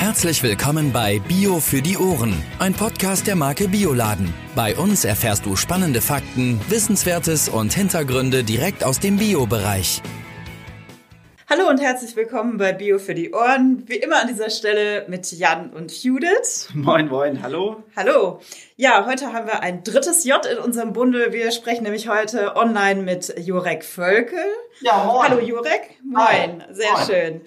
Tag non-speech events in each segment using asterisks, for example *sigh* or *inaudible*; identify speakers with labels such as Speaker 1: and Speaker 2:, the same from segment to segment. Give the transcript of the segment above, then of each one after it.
Speaker 1: Herzlich willkommen bei Bio für die Ohren, ein Podcast der Marke Bioladen. Bei uns erfährst du spannende Fakten, Wissenswertes und Hintergründe direkt aus dem Bio-Bereich.
Speaker 2: Hallo und herzlich willkommen bei Bio für die Ohren. Wie immer an dieser Stelle mit Jan und Judith.
Speaker 3: Moin, moin, hallo.
Speaker 2: Hallo. Ja, heute haben wir ein drittes J in unserem Bundel. Wir sprechen nämlich heute online mit Jurek Völkel.
Speaker 3: Ja, moin.
Speaker 2: Hallo Jurek. Moin,
Speaker 3: Hi.
Speaker 2: sehr
Speaker 3: Moin.
Speaker 2: schön.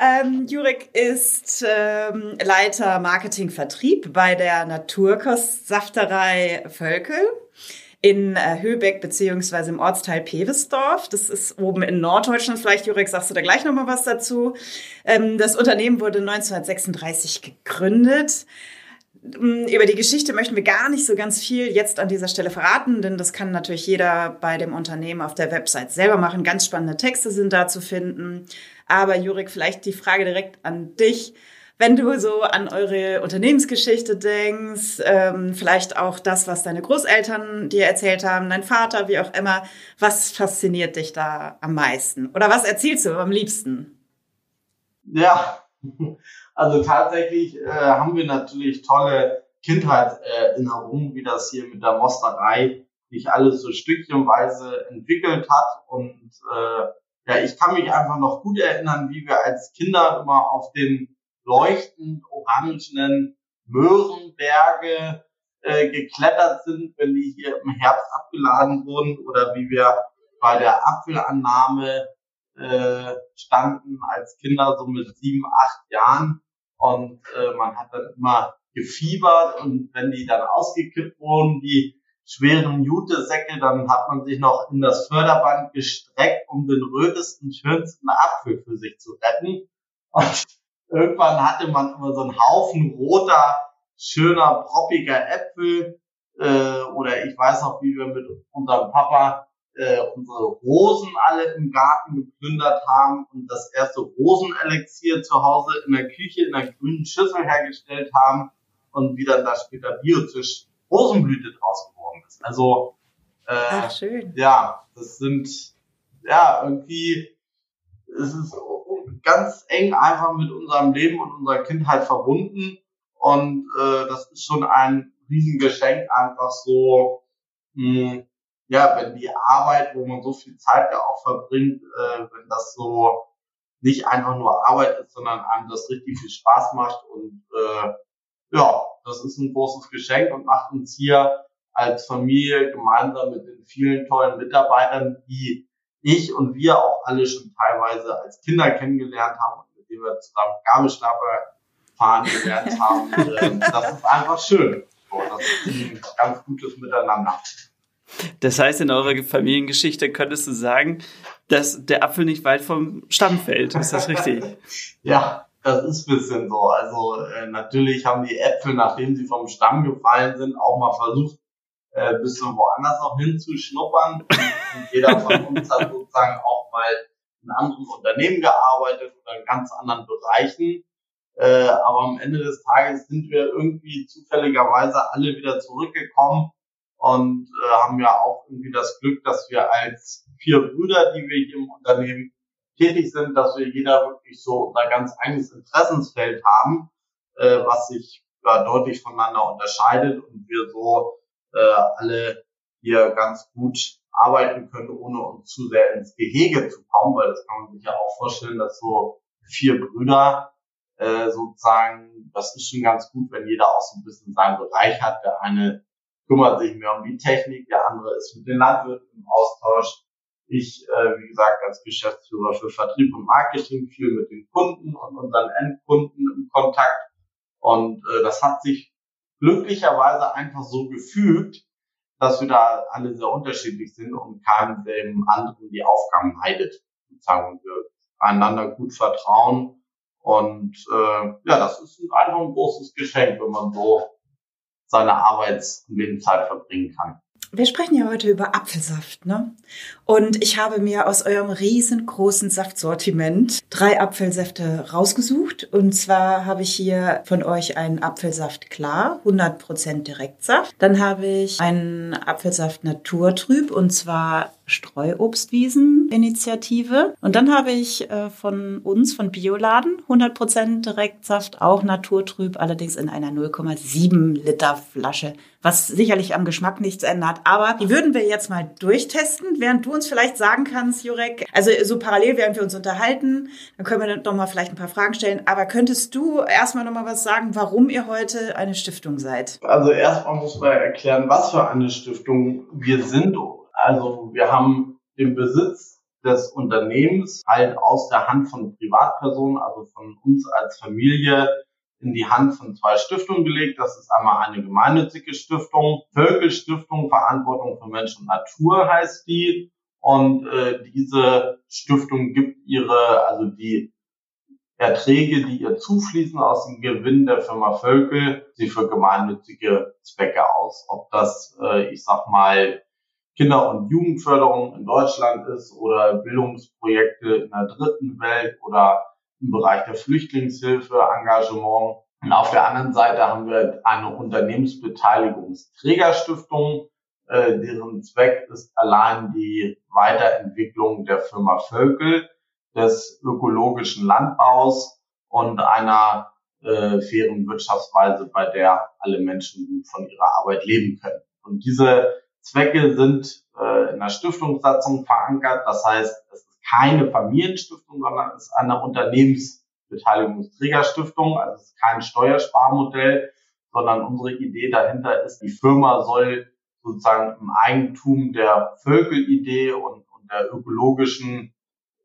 Speaker 2: Ähm, Jurek ist ähm, Leiter Marketing-Vertrieb bei der Naturkostsafterei Völkel in äh, Höbeck beziehungsweise im Ortsteil Pewesdorf. Das ist oben in Norddeutschland. Vielleicht, Jurek, sagst du da gleich nochmal was dazu. Ähm, das Unternehmen wurde 1936 gegründet. Mm, Über die Geschichte möchten wir gar nicht so ganz viel jetzt an dieser Stelle verraten, denn das kann natürlich jeder bei dem Unternehmen auf der Website selber machen. Ganz spannende Texte sind da zu finden. Aber Jurek, vielleicht die Frage direkt an dich. Wenn du so an eure Unternehmensgeschichte denkst, ähm, vielleicht auch das, was deine Großeltern dir erzählt haben, dein Vater, wie auch immer, was fasziniert dich da am meisten? Oder was erzählst du am liebsten?
Speaker 3: Ja, *laughs* also tatsächlich äh, haben wir natürlich tolle Kindheitserinnerungen, wie das hier mit der Mosterei sich alles so stückchenweise entwickelt hat. Und äh, ja, ich kann mich einfach noch gut erinnern, wie wir als Kinder immer auf den leuchtend orangenen Möhrenberge äh, geklettert sind, wenn die hier im Herbst abgeladen wurden oder wie wir bei der Apfelannahme äh, standen als Kinder so mit sieben, acht Jahren. Und äh, man hat dann immer gefiebert und wenn die dann ausgekippt wurden, die schweren Jutesäcke, dann hat man sich noch in das Förderband gestreckt, um den rötesten, schönsten Apfel für sich zu retten. Und *laughs* irgendwann hatte man immer so einen Haufen roter, schöner, proppiger Äpfel. Äh, oder ich weiß noch, wie wir mit unserem Papa äh, unsere Rosen alle im Garten geplündert haben und das erste Rosenelixier zu Hause in der Küche in einer grünen Schüssel hergestellt haben und wie dann da später Biotisch Rosenblüte draus ist. Also äh,
Speaker 2: Ach, schön.
Speaker 3: ja, das sind ja irgendwie es ist ganz eng einfach mit unserem Leben und unserer Kindheit verbunden und äh, das ist schon ein Riesengeschenk einfach so mh, ja, wenn die Arbeit, wo man so viel Zeit ja auch verbringt, äh, wenn das so nicht einfach nur Arbeit ist, sondern einem das richtig viel Spaß macht und äh, ja, das ist ein großes Geschenk und macht uns hier als Familie gemeinsam mit den vielen tollen Mitarbeitern, die ich und wir auch alle schon teilweise als Kinder kennengelernt haben und mit denen wir zusammen Gabelstapler fahren gelernt haben. *laughs* das ist einfach schön. Das ist ein ganz gutes Miteinander.
Speaker 4: Das heißt, in eurer Familiengeschichte könntest du sagen, dass der Apfel nicht weit vom Stamm fällt. Ist das richtig? *laughs*
Speaker 3: Ja, das ist ein bisschen so. Also äh, natürlich haben die Äpfel, nachdem sie vom Stamm gefallen sind, auch mal versucht, äh, bisschen woanders noch hinzuschnuppern. Und, und jeder von *laughs* uns hat sozusagen auch mal in anderen Unternehmen gearbeitet oder in ganz anderen Bereichen. Äh, aber am Ende des Tages sind wir irgendwie zufälligerweise alle wieder zurückgekommen und äh, haben ja auch irgendwie das Glück, dass wir als vier Brüder, die wir hier im Unternehmen tätig sind, dass wir jeder wirklich so unser ganz eigenes Interessensfeld haben, äh, was sich ja, deutlich voneinander unterscheidet und wir so äh, alle hier ganz gut arbeiten können, ohne uns zu sehr ins Gehege zu kommen, weil das kann man sich ja auch vorstellen, dass so vier Brüder äh, sozusagen, das ist schon ganz gut, wenn jeder auch so ein bisschen seinen Bereich hat. Der eine kümmert sich mehr um die Technik, der andere ist mit den Landwirten im Austausch. Ich, äh, wie gesagt, als Geschäftsführer für Vertrieb und Marketing viel mit den Kunden und unseren Endkunden im Kontakt. Und äh, das hat sich glücklicherweise einfach so gefügt, dass wir da alle sehr unterschiedlich sind und keinem dem anderen die Aufgaben neidet. Sozusagen und wir einander gut vertrauen. Und äh, ja, das ist einfach ein großes Geschenk, wenn man so seine Arbeits- und Lebenszeit verbringen kann.
Speaker 2: Wir sprechen ja heute über Apfelsaft, ne? Und ich habe mir aus eurem riesengroßen Saftsortiment drei Apfelsäfte rausgesucht. Und zwar habe ich hier von euch einen Apfelsaft klar, 100% Direktsaft. Dann habe ich einen Apfelsaft naturtrüb und zwar Streuobstwiesen-Initiative. Und dann habe ich äh, von uns, von Bioladen, 100% Direktsaft, auch naturtrüb, allerdings in einer 0,7 Liter Flasche, was sicherlich am Geschmack nichts ändert. Aber die würden wir jetzt mal durchtesten, während du uns vielleicht sagen kannst, Jurek, also so parallel, während wir uns unterhalten, dann können wir noch mal vielleicht ein paar Fragen stellen. Aber könntest du erstmal noch mal was sagen, warum ihr heute eine Stiftung seid?
Speaker 3: Also erstmal muss man erklären, was für eine Stiftung wir sind. Also wir haben den Besitz des Unternehmens halt aus der Hand von Privatpersonen, also von uns als Familie, in die Hand von zwei Stiftungen gelegt. Das ist einmal eine gemeinnützige Stiftung, Völkel Stiftung Verantwortung für Mensch und Natur heißt die. Und äh, diese Stiftung gibt ihre, also die Erträge, die ihr zufließen aus dem Gewinn der Firma Völkel, sie für gemeinnützige Zwecke aus. Ob das, äh, ich sag mal, Kinder- und Jugendförderung in Deutschland ist oder Bildungsprojekte in der dritten Welt oder im Bereich der Flüchtlingshilfe, Engagement. Und auf der anderen Seite haben wir eine Unternehmensbeteiligungsträgerstiftung, äh, deren Zweck ist allein die Weiterentwicklung der Firma Völkel, des ökologischen Landbaus und einer äh, fairen Wirtschaftsweise, bei der alle Menschen gut von ihrer Arbeit leben können. Und diese Zwecke sind äh, in der Stiftungssatzung verankert. Das heißt, es ist keine Familienstiftung, sondern es ist eine Unternehmensbeteiligungsträgerstiftung. Also es ist kein Steuersparmodell, sondern unsere Idee dahinter ist, die Firma soll sozusagen im Eigentum der Völkelidee und, und der ökologischen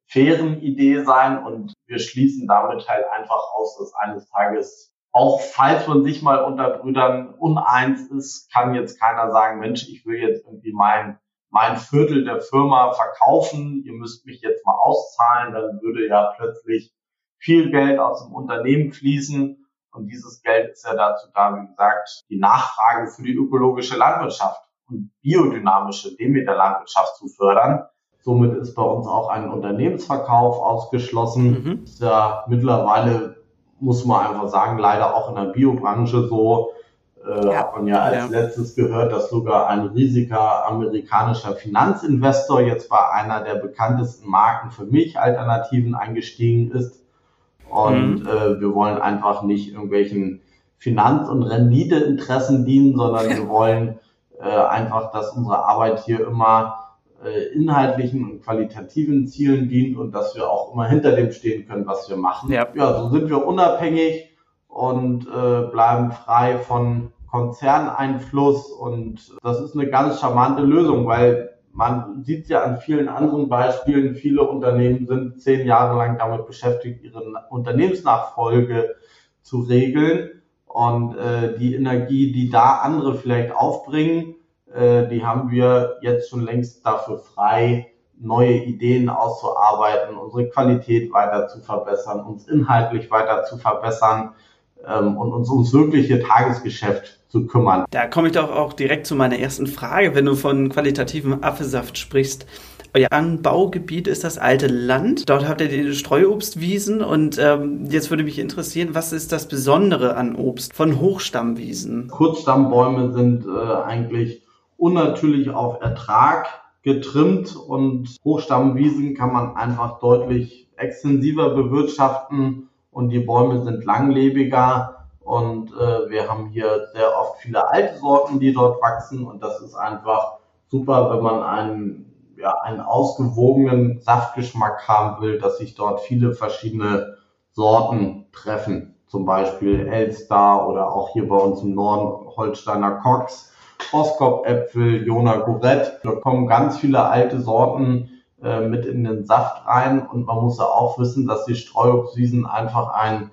Speaker 3: fairen Idee sein und wir schließen damit halt einfach aus, dass eines Tages auch falls man sich mal unter Brüdern uneins ist, kann jetzt keiner sagen, Mensch, ich will jetzt irgendwie mein, mein Viertel der Firma verkaufen, ihr müsst mich jetzt mal auszahlen, dann würde ja plötzlich viel Geld aus dem Unternehmen fließen. Und dieses Geld ist ja dazu da, wie gesagt, die Nachfrage für die ökologische Landwirtschaft und biodynamische Demeter-Landwirtschaft zu fördern. Somit ist bei uns auch ein Unternehmensverkauf ausgeschlossen. Mhm. Ist ja mittlerweile muss man einfach sagen, leider auch in der Biobranche so. Äh, ja. Hat man ja als ja. letztes gehört, dass sogar ein riesiger amerikanischer Finanzinvestor jetzt bei einer der bekanntesten Marken für Milchalternativen eingestiegen ist. Und mhm. äh, wir wollen einfach nicht irgendwelchen Finanz- und Renditeinteressen dienen, sondern wir *laughs* wollen äh, einfach, dass unsere Arbeit hier immer inhaltlichen und qualitativen Zielen dient und dass wir auch immer hinter dem stehen können, was wir machen. Ja, ja so sind wir unabhängig und äh, bleiben frei von Konzerneinfluss und das ist eine ganz charmante Lösung, weil man sieht ja an vielen anderen Beispielen, viele Unternehmen sind zehn Jahre lang damit beschäftigt, ihre Unternehmensnachfolge zu regeln und äh, die Energie, die da andere vielleicht aufbringen, äh, die haben wir jetzt schon längst dafür frei, neue Ideen auszuarbeiten, unsere Qualität weiter zu verbessern, uns inhaltlich weiter zu verbessern ähm, und uns ums wirkliche Tagesgeschäft zu kümmern.
Speaker 4: Da komme ich doch auch direkt zu meiner ersten Frage, wenn du von qualitativem Apfelsaft sprichst. Euer Anbaugebiet ist das alte Land. Dort habt ihr die Streuobstwiesen und ähm, jetzt würde mich interessieren, was ist das Besondere an Obst von Hochstammwiesen?
Speaker 3: Kurzstammbäume sind äh, eigentlich unnatürlich auf Ertrag getrimmt. Und Hochstammwiesen kann man einfach deutlich extensiver bewirtschaften und die Bäume sind langlebiger. Und äh, wir haben hier sehr oft viele alte Sorten, die dort wachsen. Und das ist einfach super, wenn man einen, ja, einen ausgewogenen Saftgeschmack haben will, dass sich dort viele verschiedene Sorten treffen. Zum Beispiel Elster oder auch hier bei uns im Norden Holsteiner Cox Boskop-Äpfel, Jona Gourette. Da kommen ganz viele alte Sorten äh, mit in den Saft rein und man muss ja auch wissen, dass die Streuobstwiesen einfach ein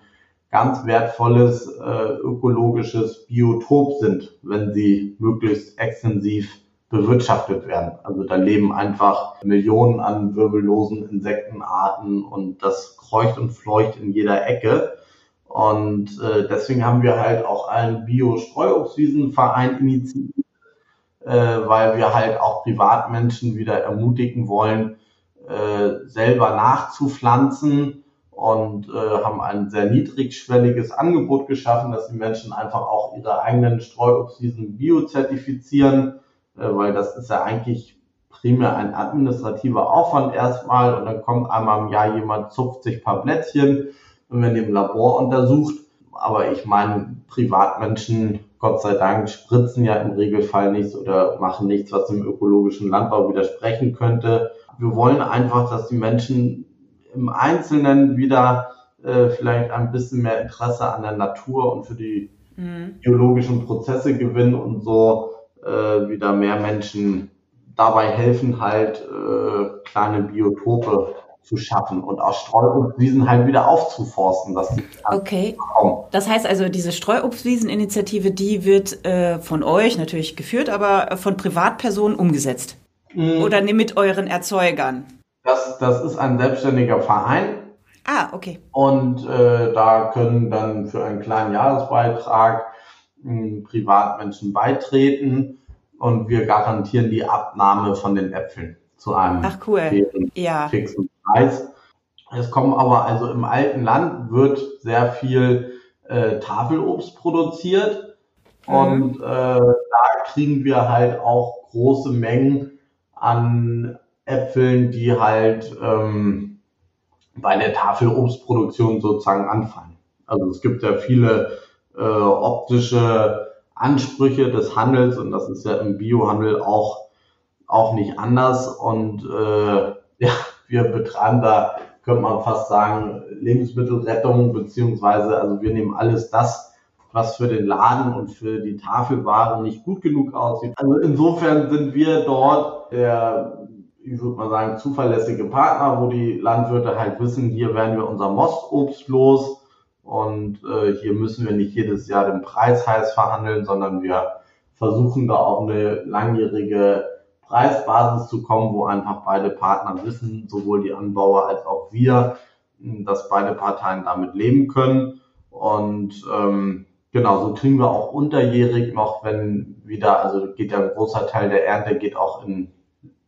Speaker 3: ganz wertvolles äh, ökologisches Biotop sind, wenn sie möglichst extensiv bewirtschaftet werden. Also da leben einfach Millionen an wirbellosen Insektenarten und das kreucht und fleucht in jeder Ecke. Und äh, deswegen haben wir halt auch einen Bio-Streuobstwiesenverein initiiert, äh, weil wir halt auch Privatmenschen wieder ermutigen wollen, äh, selber nachzupflanzen und äh, haben ein sehr niedrigschwelliges Angebot geschaffen, dass die Menschen einfach auch ihre eigenen Streuobstwiesen biozertifizieren, äh, weil das ist ja eigentlich primär ein administrativer Aufwand erstmal. Und dann kommt einmal im Jahr jemand, zupft sich ein paar Blättchen wenn im Labor untersucht. Aber ich meine, Privatmenschen, Gott sei Dank, spritzen ja im Regelfall nichts oder machen nichts, was dem ökologischen Landbau widersprechen könnte. Wir wollen einfach, dass die Menschen im Einzelnen wieder äh, vielleicht ein bisschen mehr Interesse an der Natur und für die mhm. biologischen Prozesse gewinnen und so äh, wieder mehr Menschen dabei helfen, halt äh, kleine Biotope zu schaffen und auch Streuobstwiesen halt wieder aufzuforsten, dass die
Speaker 2: Okay. Kommen. Das heißt also, diese Streuobstwiesen-Initiative, die wird äh, von euch natürlich geführt, aber von Privatpersonen umgesetzt. Mhm. Oder mit euren Erzeugern?
Speaker 3: Das, das ist ein selbstständiger Verein.
Speaker 2: Ah, okay.
Speaker 3: Und äh, da können dann für einen kleinen Jahresbeitrag äh, Privatmenschen beitreten und wir garantieren die Abnahme von den Äpfeln zu einem
Speaker 2: Ach, cool. ja.
Speaker 3: fixen Preis. Es kommen aber also im alten Land wird sehr viel äh, Tafelobst produziert mhm. und äh, da kriegen wir halt auch große Mengen an Äpfeln, die halt ähm, bei der Tafelobstproduktion sozusagen anfallen. Also es gibt ja viele äh, optische Ansprüche des Handels und das ist ja im Biohandel auch, auch nicht anders. Und äh, ja, wir betreiben da, könnte man fast sagen, Lebensmittelrettung, beziehungsweise also wir nehmen alles das, was für den Laden und für die Tafelware nicht gut genug aussieht. Also insofern sind wir dort der, ich würde mal sagen, zuverlässige Partner, wo die Landwirte halt wissen, hier werden wir unser Mostobst los und äh, hier müssen wir nicht jedes Jahr den Preis heiß verhandeln, sondern wir versuchen da auf eine langjährige Preisbasis zu kommen, wo einfach beide Partner wissen, sowohl die Anbauer als auch wir, dass beide Parteien damit leben können. Und ähm, genau, so kriegen wir auch unterjährig noch, wenn wieder, also geht ja ein großer Teil der Ernte geht auch in,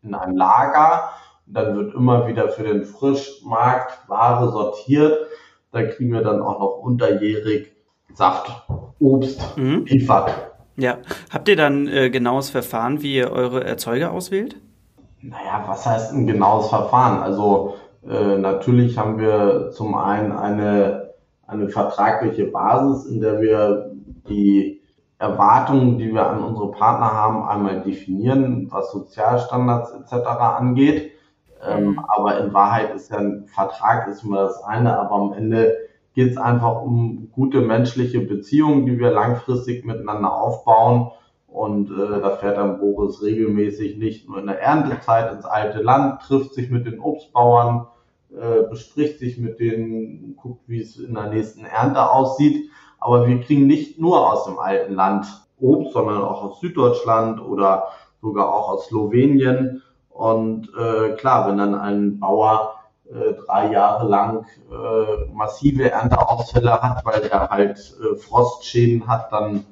Speaker 3: in ein Lager. Und dann wird immer wieder für den Frischmarkt Ware sortiert da kriegen wir dann auch noch unterjährig Saft, Obst mhm. liefert.
Speaker 4: Ja, habt ihr dann äh, genaues Verfahren, wie ihr eure Erzeuger auswählt?
Speaker 3: Naja, was heißt ein genaues Verfahren? Also äh, natürlich haben wir zum einen eine, eine vertragliche Basis, in der wir die Erwartungen, die wir an unsere Partner haben, einmal definieren, was Sozialstandards etc. angeht. Ähm, aber in Wahrheit ist ja ein Vertrag ist immer das eine, aber am Ende geht es einfach um gute menschliche Beziehungen, die wir langfristig miteinander aufbauen. Und äh, da fährt dann Boris regelmäßig nicht nur in der Erntezeit ins alte Land, trifft sich mit den Obstbauern, äh, bespricht sich mit denen, guckt, wie es in der nächsten Ernte aussieht. Aber wir kriegen nicht nur aus dem alten Land Obst, sondern auch aus Süddeutschland oder sogar auch aus Slowenien. Und äh, klar, wenn dann ein Bauer drei Jahre lang äh, massive Ernteausfälle hat, weil er halt äh, Frostschäden hat, dann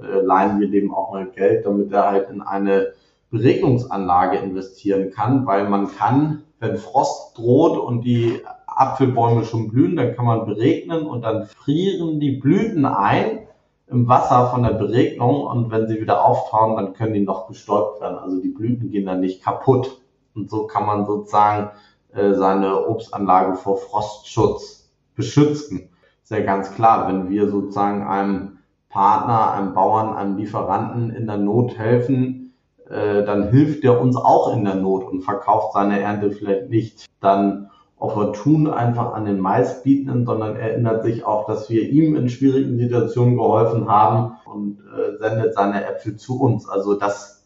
Speaker 3: äh, leihen wir dem auch mal Geld, damit er halt in eine Beregnungsanlage investieren kann, weil man kann, wenn Frost droht und die Apfelbäume schon blühen, dann kann man beregnen und dann frieren die Blüten ein im Wasser von der Beregnung und wenn sie wieder auftauen, dann können die noch bestäubt werden. Also die Blüten gehen dann nicht kaputt. Und so kann man sozusagen äh, seine Obstanlage vor Frostschutz beschützen. Ist ja ganz klar, wenn wir sozusagen einem Partner, einem Bauern, einem Lieferanten in der Not helfen, äh, dann hilft der uns auch in der Not und verkauft seine Ernte vielleicht nicht dann opportun einfach an den Maisbietenden, sondern erinnert sich auch, dass wir ihm in schwierigen Situationen geholfen haben und äh, sendet seine Äpfel zu uns. Also das,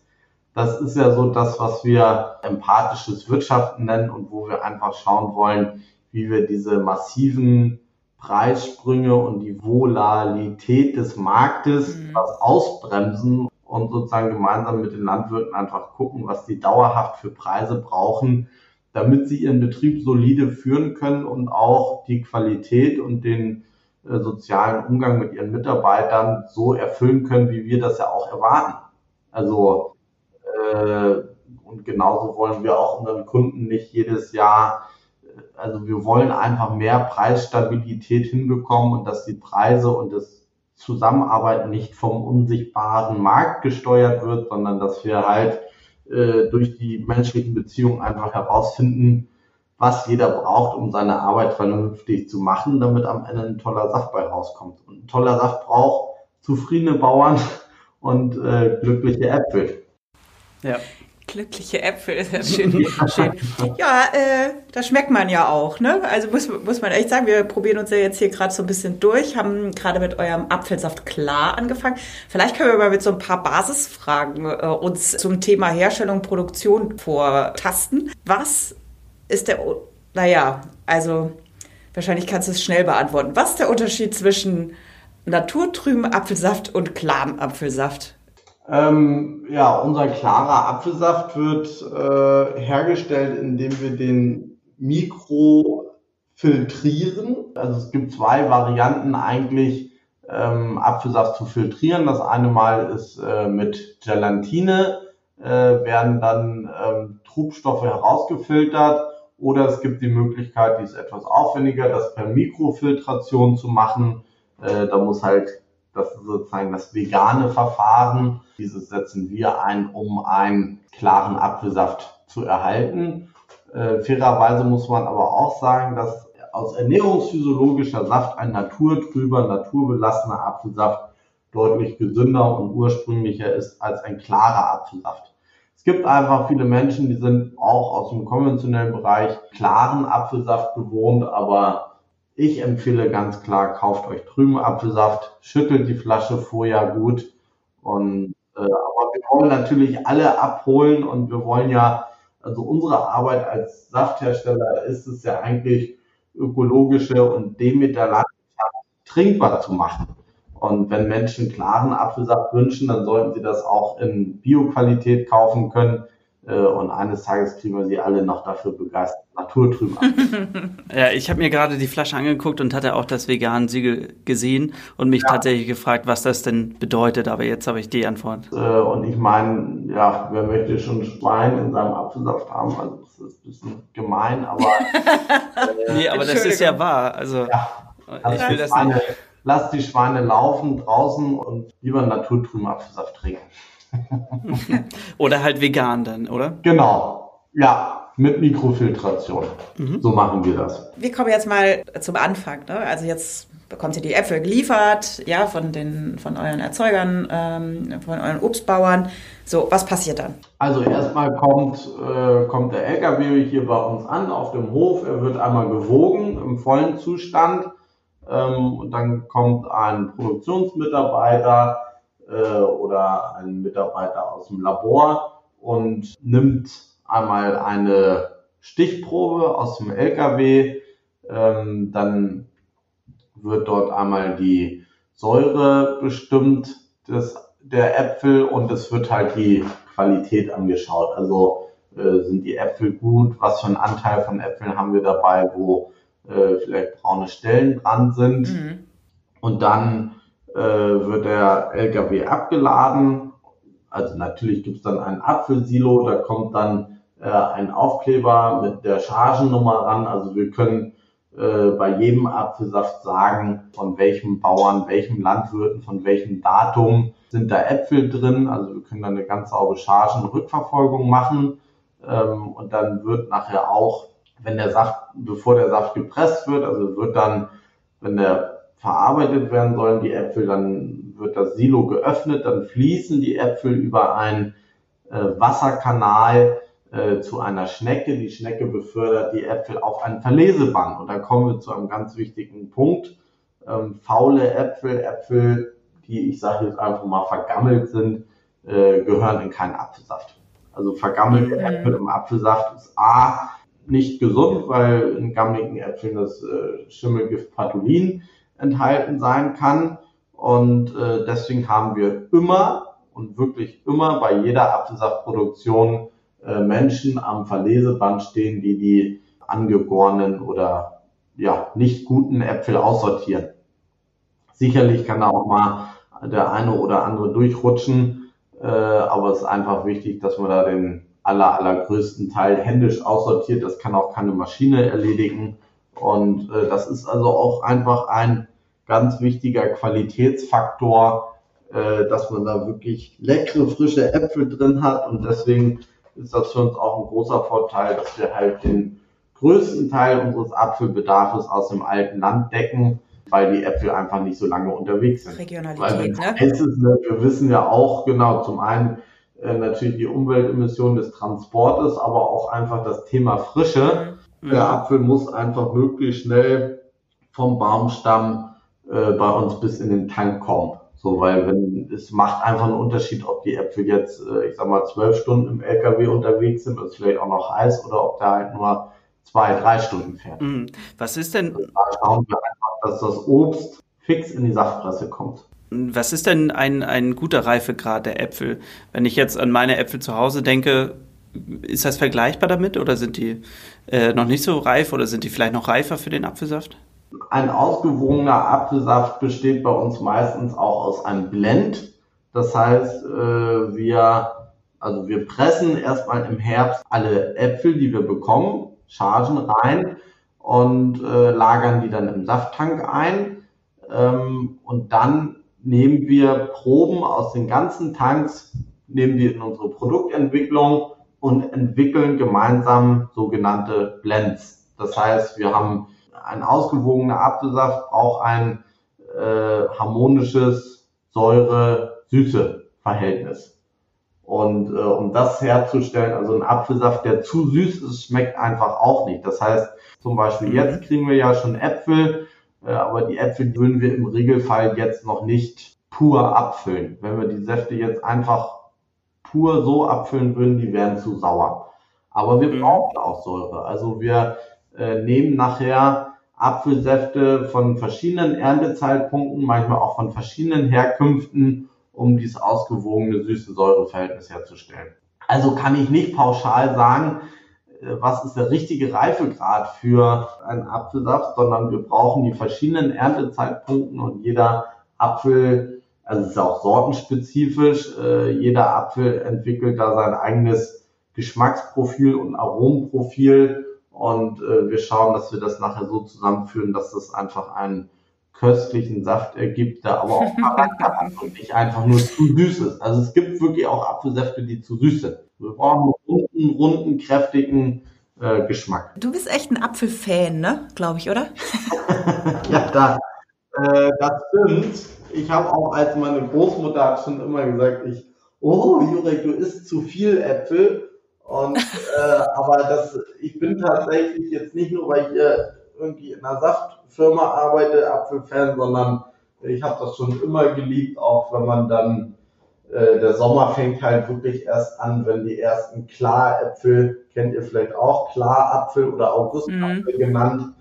Speaker 3: das ist ja so das, was wir empathisches Wirtschaften nennen und wo wir einfach schauen wollen, wie wir diese massiven Preissprünge und die Volatilität des Marktes mhm. was ausbremsen und sozusagen gemeinsam mit den Landwirten einfach gucken, was die dauerhaft für Preise brauchen, damit sie ihren Betrieb solide führen können und auch die Qualität und den äh, sozialen Umgang mit ihren Mitarbeitern so erfüllen können, wie wir das ja auch erwarten. Also äh, und genauso wollen wir auch unseren Kunden nicht jedes Jahr, äh, also wir wollen einfach mehr Preisstabilität hinbekommen und dass die Preise und das Zusammenarbeiten nicht vom unsichtbaren Markt gesteuert wird, sondern dass wir halt äh, durch die menschlichen Beziehungen einfach herausfinden, was jeder braucht, um seine Arbeit vernünftig zu machen, damit am Ende ein toller Saft bei rauskommt. Und ein toller Saft braucht zufriedene Bauern *laughs* und äh, glückliche Äpfel.
Speaker 2: Ja. Glückliche Äpfel schön. schön. Ja, äh, das schmeckt man ja auch, ne? Also muss, muss man echt sagen, wir probieren uns ja jetzt hier gerade so ein bisschen durch, haben gerade mit eurem Apfelsaft klar angefangen. Vielleicht können wir mal mit so ein paar Basisfragen äh, uns zum Thema Herstellung, Produktion vortasten. Was ist der, naja, also wahrscheinlich kannst du es schnell beantworten. Was ist der Unterschied zwischen naturtrüben Apfelsaft und klarem Apfelsaft?
Speaker 3: Ähm, ja, unser klarer Apfelsaft wird äh, hergestellt, indem wir den mikrofiltrieren. Also es gibt zwei Varianten eigentlich, ähm, Apfelsaft zu filtrieren. Das eine Mal ist äh, mit Gelatine, äh, werden dann ähm, Trubstoffe herausgefiltert. Oder es gibt die Möglichkeit, die ist etwas aufwendiger, das per Mikrofiltration zu machen. Äh, da muss halt das ist sozusagen das vegane Verfahren. Dieses setzen wir ein, um einen klaren Apfelsaft zu erhalten. Äh, fairerweise muss man aber auch sagen, dass aus ernährungsphysiologischer Saft ein naturtrüber, naturbelassener Apfelsaft deutlich gesünder und ursprünglicher ist als ein klarer Apfelsaft. Es gibt einfach viele Menschen, die sind auch aus dem konventionellen Bereich klaren Apfelsaft gewohnt, aber ich empfehle ganz klar, kauft euch trüben Apfelsaft, schüttelt die Flasche vorher gut und äh, aber wir wollen natürlich alle abholen und wir wollen ja, also unsere Arbeit als Safthersteller ist es ja eigentlich ökologische und Demeter Landwirtschaft trinkbar zu machen. Und wenn Menschen klaren Apfelsaft wünschen, dann sollten sie das auch in Bioqualität kaufen können. Äh, und eines Tages kriegen wir sie alle noch dafür begeistert, naturtrüb *laughs*
Speaker 4: Ja, ich habe mir gerade die Flasche angeguckt und hatte auch das vegan Siegel gesehen und mich ja. tatsächlich gefragt, was das denn bedeutet. Aber jetzt habe ich die Antwort.
Speaker 3: Äh, und ich meine, ja, wer möchte schon Schwein in seinem Apfelsaft haben? Also das ist ein bisschen gemein, aber.
Speaker 4: Äh, *laughs* nee, aber das ist ja wahr. Also ja,
Speaker 3: ich will das Schweine, nicht. Lass die Schweine laufen draußen und lieber naturtrüben Apfelsaft trinken. *laughs*
Speaker 4: oder halt vegan dann, oder?
Speaker 3: Genau. Ja, mit Mikrofiltration. Mhm. So machen wir das.
Speaker 2: Wir kommen jetzt mal zum Anfang. Ne? Also jetzt bekommt ihr die Äpfel geliefert, ja, von den, von euren Erzeugern, ähm, von euren Obstbauern. So, was passiert dann?
Speaker 3: Also erstmal kommt, äh, kommt der LKW hier bei uns an auf dem Hof. Er wird einmal gewogen im vollen Zustand. Ähm, und dann kommt ein Produktionsmitarbeiter, äh, oder ein Mitarbeiter aus dem Labor und nimmt einmal eine Stichprobe aus dem LKW, ähm, dann wird dort einmal die Säure bestimmt des, der Äpfel und es wird halt die Qualität angeschaut. Also äh, sind die Äpfel gut, was für einen Anteil von Äpfeln haben wir dabei, wo äh, vielleicht braune Stellen dran sind. Mhm. Und dann äh, wird der LKW abgeladen. Also natürlich gibt es dann ein Apfelsilo, da kommt dann äh, ein Aufkleber mit der Chargennummer ran. Also wir können äh, bei jedem Apfelsaft sagen, von welchem Bauern, welchem Landwirten, von welchem Datum sind da Äpfel drin. Also wir können dann eine ganz saubere Chargenrückverfolgung machen. Ähm, und dann wird nachher auch, wenn der Saft, bevor der Saft gepresst wird, also wird dann, wenn der verarbeitet werden sollen, die Äpfel, dann wird das Silo geöffnet, dann fließen die Äpfel über einen äh, Wasserkanal äh, zu einer Schnecke. Die Schnecke befördert die Äpfel auf ein Verleseband. Und da kommen wir zu einem ganz wichtigen Punkt. Ähm, faule Äpfel, Äpfel, die ich sage jetzt einfach mal vergammelt sind, äh, gehören in keinen Apfelsaft. Also vergammelte mhm. Äpfel im Apfelsaft ist A nicht gesund, weil in gammeligen Äpfeln das äh, Schimmelgift Patulin enthalten sein kann. Und äh, deswegen haben wir immer und wirklich immer bei jeder Apfelsaftproduktion äh, Menschen am Verleseband stehen, die die angegorenen oder ja nicht guten Äpfel aussortieren. Sicherlich kann da auch mal der eine oder andere durchrutschen, äh, aber es ist einfach wichtig, dass man da den aller, allergrößten Teil händisch aussortiert. Das kann auch keine Maschine erledigen. Und äh, das ist also auch einfach ein ganz wichtiger Qualitätsfaktor, äh, dass man da wirklich leckere, frische Äpfel drin hat. Und deswegen ist das für uns auch ein großer Vorteil, dass wir halt den größten Teil unseres Apfelbedarfs aus dem alten Land decken, weil die Äpfel einfach nicht so lange unterwegs sind.
Speaker 2: Regionalität, ne?
Speaker 3: Ist, ne? Wir wissen ja auch, genau, zum einen äh, natürlich die Umweltemissionen des Transportes, aber auch einfach das Thema Frische. Mhm. Der Apfel muss einfach möglichst schnell vom Baumstamm äh, bei uns bis in den Tank kommen. So, weil wenn es macht einfach einen Unterschied, ob die Äpfel jetzt, äh, ich sag mal, zwölf Stunden im LKW unterwegs sind, ist vielleicht auch noch heiß, oder ob da halt nur zwei, drei Stunden fährt. Mhm.
Speaker 4: Was ist denn?
Speaker 3: Also da schauen wir einfach, dass das Obst fix in die Saftpresse kommt.
Speaker 4: Was ist denn ein, ein guter Reifegrad der Äpfel? Wenn ich jetzt an meine Äpfel zu Hause denke, ist das vergleichbar damit oder sind die äh, noch nicht so reif oder sind die vielleicht noch reifer für den Apfelsaft?
Speaker 3: Ein ausgewogener Apfelsaft besteht bei uns meistens auch aus einem Blend. Das heißt, äh, wir, also wir pressen erstmal im Herbst alle Äpfel, die wir bekommen, Chargen rein und äh, lagern die dann im Safttank ein. Ähm, und dann nehmen wir Proben aus den ganzen Tanks, nehmen die in unsere Produktentwicklung und entwickeln gemeinsam sogenannte Blends. Das heißt, wir haben ein ausgewogener Apfelsaft braucht ein äh, harmonisches Säure-Süße-Verhältnis. Und äh, um das herzustellen, also ein Apfelsaft, der zu süß ist, schmeckt einfach auch nicht. Das heißt, zum Beispiel mhm. jetzt kriegen wir ja schon Äpfel, äh, aber die Äpfel würden wir im Regelfall jetzt noch nicht pur abfüllen. Wenn wir die Säfte jetzt einfach pur so abfüllen würden, die wären zu sauer. Aber wir mhm. brauchen auch Säure. Also wir äh, nehmen nachher Apfelsäfte von verschiedenen Erntezeitpunkten, manchmal auch von verschiedenen Herkünften, um dieses ausgewogene süße-Säure-Verhältnis herzustellen. Also kann ich nicht pauschal sagen, äh, was ist der richtige Reifegrad für einen Apfelsaft, sondern wir brauchen die verschiedenen Erntezeitpunkten und jeder Apfel, also es ist auch sortenspezifisch, äh, jeder Apfel entwickelt da sein eigenes Geschmacksprofil und Aromenprofil und äh, wir schauen, dass wir das nachher so zusammenführen, dass das einfach einen köstlichen Saft ergibt, der aber auch *laughs* Charakter hat und nicht einfach nur zu süß ist. Also es gibt wirklich auch Apfelsäfte, die zu süß sind. Wir brauchen einen runden, runden, kräftigen äh, Geschmack.
Speaker 2: Du bist echt ein Apfelfan, ne? Glaube ich, oder? *laughs*
Speaker 3: ja, da, äh, das stimmt. Ich habe auch als meine Großmutter hat schon immer gesagt, ich, oh Jurek, du isst zu viel Äpfel. Und, *laughs* äh, aber das, ich bin tatsächlich jetzt nicht nur, weil ich äh, irgendwie in einer Saftfirma arbeite, Apfelfan, sondern ich habe das schon immer geliebt, auch wenn man dann, äh, der Sommer fängt halt wirklich erst an, wenn die ersten Klaräpfel, kennt ihr vielleicht auch, Klarapfel oder Augustapfel mhm. genannt,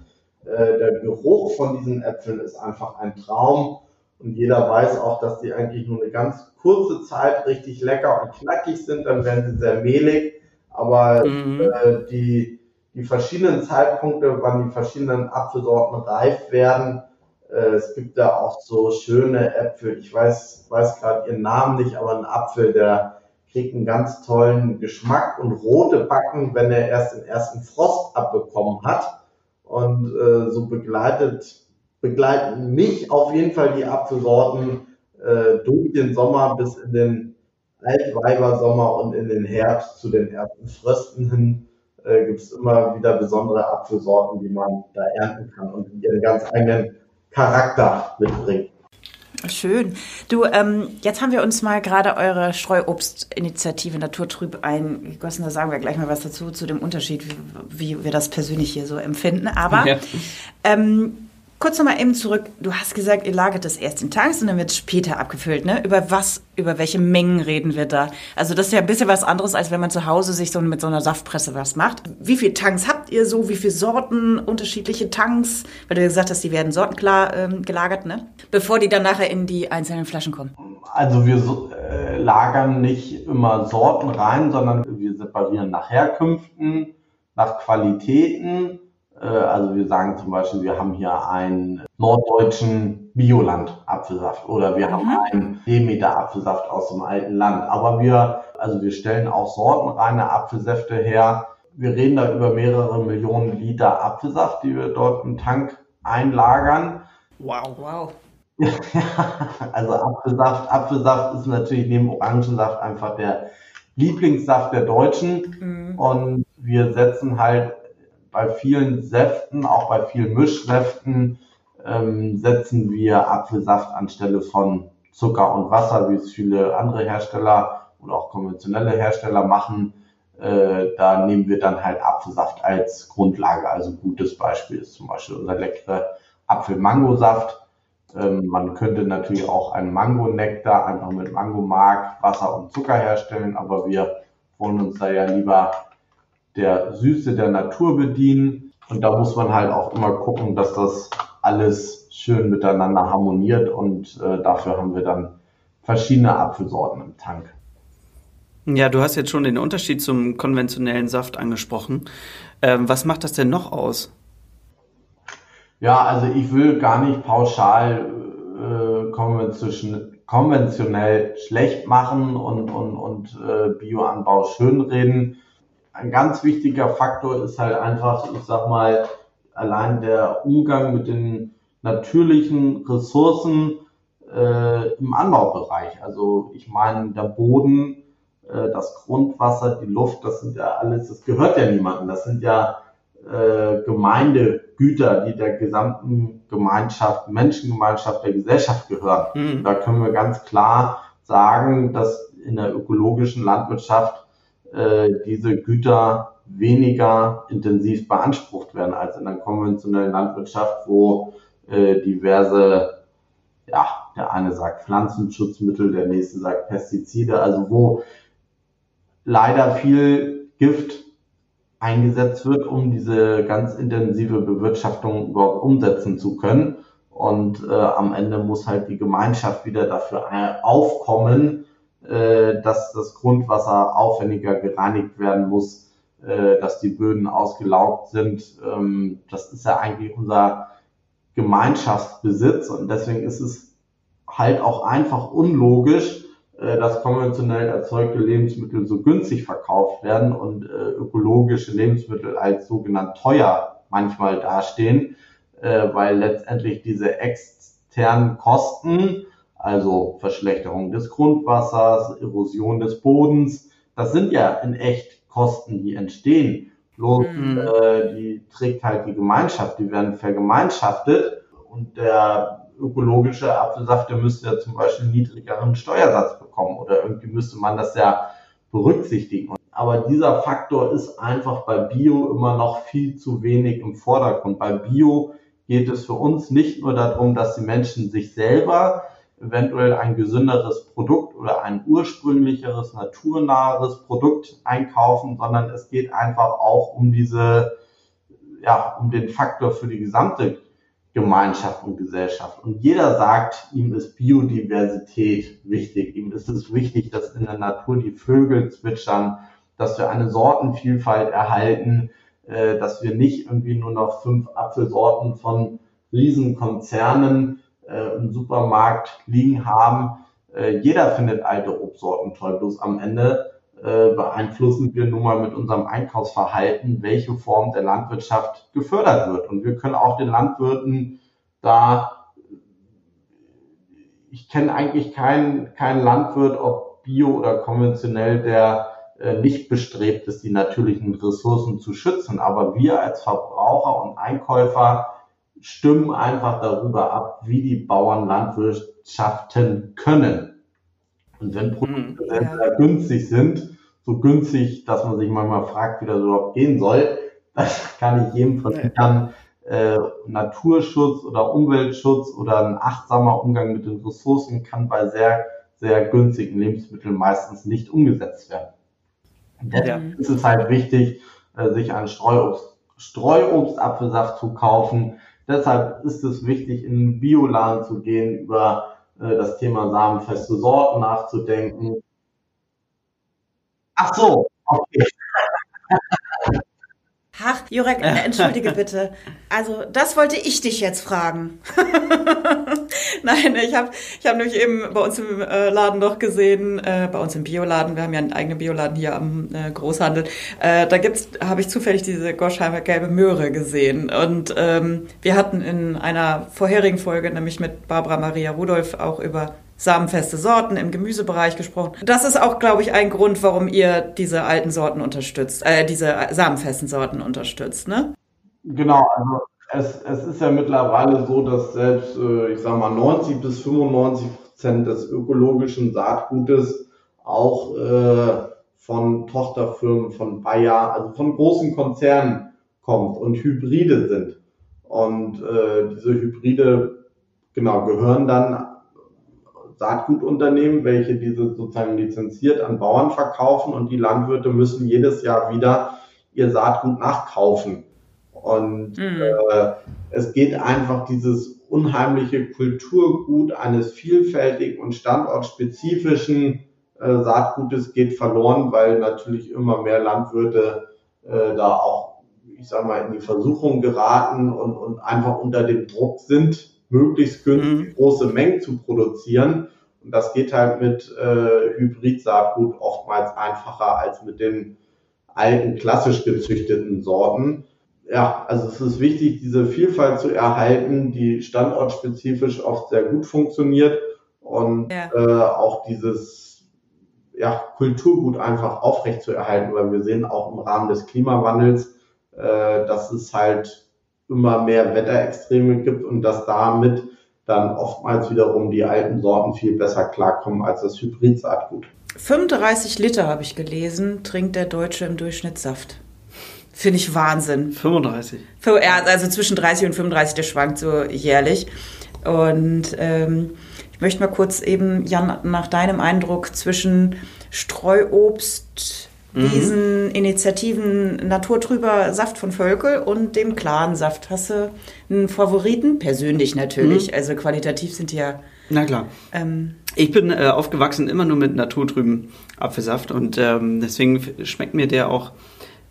Speaker 3: äh, der Geruch von diesen Äpfeln ist einfach ein Traum. Und jeder weiß auch, dass die eigentlich nur eine ganz kurze Zeit richtig lecker und knackig sind, dann werden sie sehr mehlig aber mhm. äh, die, die verschiedenen Zeitpunkte, wann die verschiedenen Apfelsorten reif werden, äh, es gibt da auch so schöne Äpfel. Ich weiß, weiß gerade ihren Namen nicht, aber ein Apfel, der kriegt einen ganz tollen Geschmack und rote Backen, wenn er erst den ersten Frost abbekommen hat. Und äh, so begleitet, begleiten mich auf jeden Fall die Apfelsorten äh, durch den Sommer bis in den Altweibersommer und in den Herbst zu den ersten Frösten hin äh, gibt es immer wieder besondere Apfelsorten, die man da ernten kann und die ihren ganz eigenen Charakter mitbringen.
Speaker 2: Schön. Du, ähm, jetzt haben wir uns mal gerade eure Streuobstinitiative Naturtrüb eingegossen. Da sagen wir gleich mal was dazu, zu dem Unterschied, wie, wie wir das persönlich hier so empfinden. Aber ja. ähm, kurz nochmal eben zurück. Du hast gesagt, ihr lagert das erst in Tanks und dann wird es später abgefüllt. Ne? Über was, über welche Mengen reden wir da? Also das ist ja ein bisschen was anderes, als wenn man zu Hause sich so mit so einer Saftpresse was macht. Wie viele Tanks habt ihr so? Wie viele Sorten, unterschiedliche Tanks? Weil du gesagt hast, die werden sortenklar ähm, gelagert, ne? Bevor die dann nachher in die einzelnen Flaschen kommen.
Speaker 3: Also wir äh, lagern nicht immer Sorten rein, sondern wir separieren nach Herkünften, nach Qualitäten also wir sagen zum Beispiel, wir haben hier einen norddeutschen Bioland-Apfelsaft oder wir mhm. haben einen Demeter-Apfelsaft aus dem alten Land. Aber wir, also wir stellen auch sortenreine Apfelsäfte her. Wir reden da über mehrere Millionen Liter Apfelsaft, die wir dort im Tank einlagern.
Speaker 2: Wow, wow. *laughs*
Speaker 3: also Apfelsaft, Apfelsaft ist natürlich neben Orangensaft einfach der Lieblingssaft der Deutschen. Mhm. Und wir setzen halt bei vielen Säften, auch bei vielen Mischsäften, ähm, setzen wir Apfelsaft anstelle von Zucker und Wasser, wie es viele andere Hersteller oder auch konventionelle Hersteller machen. Äh, da nehmen wir dann halt Apfelsaft als Grundlage. Also gutes Beispiel ist zum Beispiel unser leckere Apfel-Mango-Saft. Ähm, man könnte natürlich auch einen Mango-Nektar einfach mit Mango-Mark, Wasser und Zucker herstellen, aber wir wollen uns da ja lieber der Süße der Natur bedienen. Und da muss man halt auch immer gucken, dass das alles schön miteinander harmoniert und äh, dafür haben wir dann verschiedene Apfelsorten im Tank.
Speaker 4: Ja, du hast jetzt schon den Unterschied zum konventionellen Saft angesprochen. Ähm, was macht das denn noch aus?
Speaker 3: Ja, also ich will gar nicht pauschal äh, konventionell schlecht machen und, und, und äh, Bioanbau schönreden. Ein ganz wichtiger Faktor ist halt einfach, ich sag mal, allein der Umgang mit den natürlichen Ressourcen äh, im Anbaubereich. Also ich meine, der Boden, äh, das Grundwasser, die Luft, das sind ja alles, das gehört ja niemandem. Das sind ja äh, Gemeindegüter, die der gesamten Gemeinschaft, Menschengemeinschaft der Gesellschaft gehören. Mhm. Da können wir ganz klar sagen, dass in der ökologischen Landwirtschaft äh, diese Güter weniger intensiv beansprucht werden als in der konventionellen Landwirtschaft, wo äh, diverse, ja, der eine sagt Pflanzenschutzmittel, der nächste sagt Pestizide, also wo leider viel Gift eingesetzt wird, um diese ganz intensive Bewirtschaftung überhaupt umsetzen zu können. Und äh, am Ende muss halt die Gemeinschaft wieder dafür aufkommen, äh, dass das Grundwasser aufwendiger gereinigt werden muss, äh, dass die Böden ausgelaugt sind. Ähm, das ist ja eigentlich unser Gemeinschaftsbesitz und deswegen ist es halt auch einfach unlogisch, äh, dass konventionell erzeugte Lebensmittel so günstig verkauft werden und ökologische Lebensmittel als sogenannt teuer manchmal dastehen, weil letztendlich diese externen Kosten, also Verschlechterung des Grundwassers, Erosion des Bodens, das sind ja in echt Kosten, die entstehen. Bloß mhm. äh, die trägt halt die Gemeinschaft, die werden vergemeinschaftet und der ökologische Apfelsaft, der müsste ja zum Beispiel einen niedrigeren Steuersatz bekommen oder irgendwie müsste man das ja berücksichtigen. Aber dieser Faktor ist einfach bei Bio immer noch viel zu wenig im Vordergrund. Bei Bio geht es für uns nicht nur darum, dass die Menschen sich selber eventuell ein gesünderes Produkt oder ein ursprünglicheres, naturnaheres Produkt einkaufen, sondern es geht einfach auch um diese, ja, um den Faktor für die gesamte Gemeinschaft und Gesellschaft. Und jeder sagt, ihm ist Biodiversität wichtig. Ihm ist es wichtig, dass in der Natur die Vögel zwitschern, dass wir eine Sortenvielfalt erhalten, äh, dass wir nicht irgendwie nur noch fünf Apfelsorten von Riesenkonzernen äh, im Supermarkt liegen haben. Äh, jeder findet alte Obstsorten toll, bloß am Ende äh, beeinflussen wir nun mal mit unserem Einkaufsverhalten, welche Form der Landwirtschaft gefördert wird. Und wir können auch den Landwirten da, ich kenne eigentlich keinen, keinen Landwirt, ob bio oder konventionell, der äh, nicht bestrebt ist, die natürlichen Ressourcen zu schützen. Aber wir als Verbraucher und Einkäufer stimmen einfach darüber ab, wie die Bauern landwirtschaften können. Und wenn Produkte mhm. sehr, sehr günstig sind, so günstig, dass man sich manchmal fragt, wie das überhaupt gehen soll. *laughs* Das kann ich jedem versichern. Äh, Naturschutz oder Umweltschutz oder ein achtsamer Umgang mit den Ressourcen kann bei sehr, sehr günstigen Lebensmitteln meistens nicht umgesetzt werden. Deshalb ist es halt wichtig, äh, sich einen Streuobst, Streuobstapfelsaft zu kaufen. Deshalb ist es wichtig, in den Bioladen zu gehen, über äh, das Thema samenfeste Sorten nachzudenken Ach so, okay.
Speaker 2: Ach, Jurek, entschuldige *laughs* bitte. Also, das wollte ich dich jetzt fragen. *laughs* Nein, ich habe ich hab nämlich eben bei uns im äh, Laden noch gesehen, äh, bei uns im Bioladen, wir haben ja einen eigenen Bioladen hier am äh, Großhandel, äh, da gibt's, habe ich zufällig diese Gorsheimer gelbe Möhre gesehen. Und ähm, wir hatten in einer vorherigen Folge, nämlich mit Barbara Maria Rudolph, auch über samenfeste Sorten im Gemüsebereich gesprochen. Das ist auch, glaube ich, ein Grund, warum ihr diese alten Sorten unterstützt, äh, diese samenfesten Sorten unterstützt, ne?
Speaker 3: Genau, also es, es ist ja mittlerweile so, dass selbst, äh, ich sag mal, 90 bis 95 Prozent des ökologischen Saatgutes auch äh, von Tochterfirmen, von Bayer, also von großen Konzernen kommt und Hybride sind. Und äh, diese Hybride, genau, gehören dann Saatgutunternehmen, welche diese sozusagen lizenziert an Bauern verkaufen und die Landwirte müssen jedes Jahr wieder ihr Saatgut nachkaufen. Und mhm. äh, es geht einfach dieses unheimliche Kulturgut eines vielfältigen und standortspezifischen äh, Saatgutes geht verloren, weil natürlich immer mehr Landwirte äh, da auch, ich sag mal, in die Versuchung geraten und, und einfach unter dem Druck sind, möglichst günstig mhm. große Mengen zu produzieren. Und das geht halt mit äh, Hybrid-Saatgut oftmals einfacher als mit den alten klassisch gezüchteten Sorten. Ja, also es ist wichtig, diese Vielfalt zu erhalten, die standortspezifisch oft sehr gut funktioniert und ja. äh, auch dieses ja, Kulturgut einfach aufrecht zu erhalten, weil wir sehen auch im Rahmen des Klimawandels, äh, dass es halt immer mehr Wetterextreme gibt und dass damit dann oftmals wiederum die alten Sorten viel besser klarkommen als das Hybrid-Saatgut.
Speaker 2: 35 Liter habe ich gelesen, trinkt der Deutsche im Durchschnitt Saft. Finde ich Wahnsinn.
Speaker 4: 35.
Speaker 2: Ja, also zwischen 30 und 35, der schwankt so jährlich. Und ähm, ich möchte mal kurz eben, Jan, nach deinem Eindruck zwischen Streuobst, Mhm. Initiativen Naturtrüber Saft von Völkel und dem klaren Saft. Hast du einen Favoriten? Persönlich natürlich. Mhm. Also qualitativ sind die ja.
Speaker 4: Na klar. Ähm, ich bin äh, aufgewachsen immer nur mit naturtrüben Apfelsaft und ähm, deswegen schmeckt mir der auch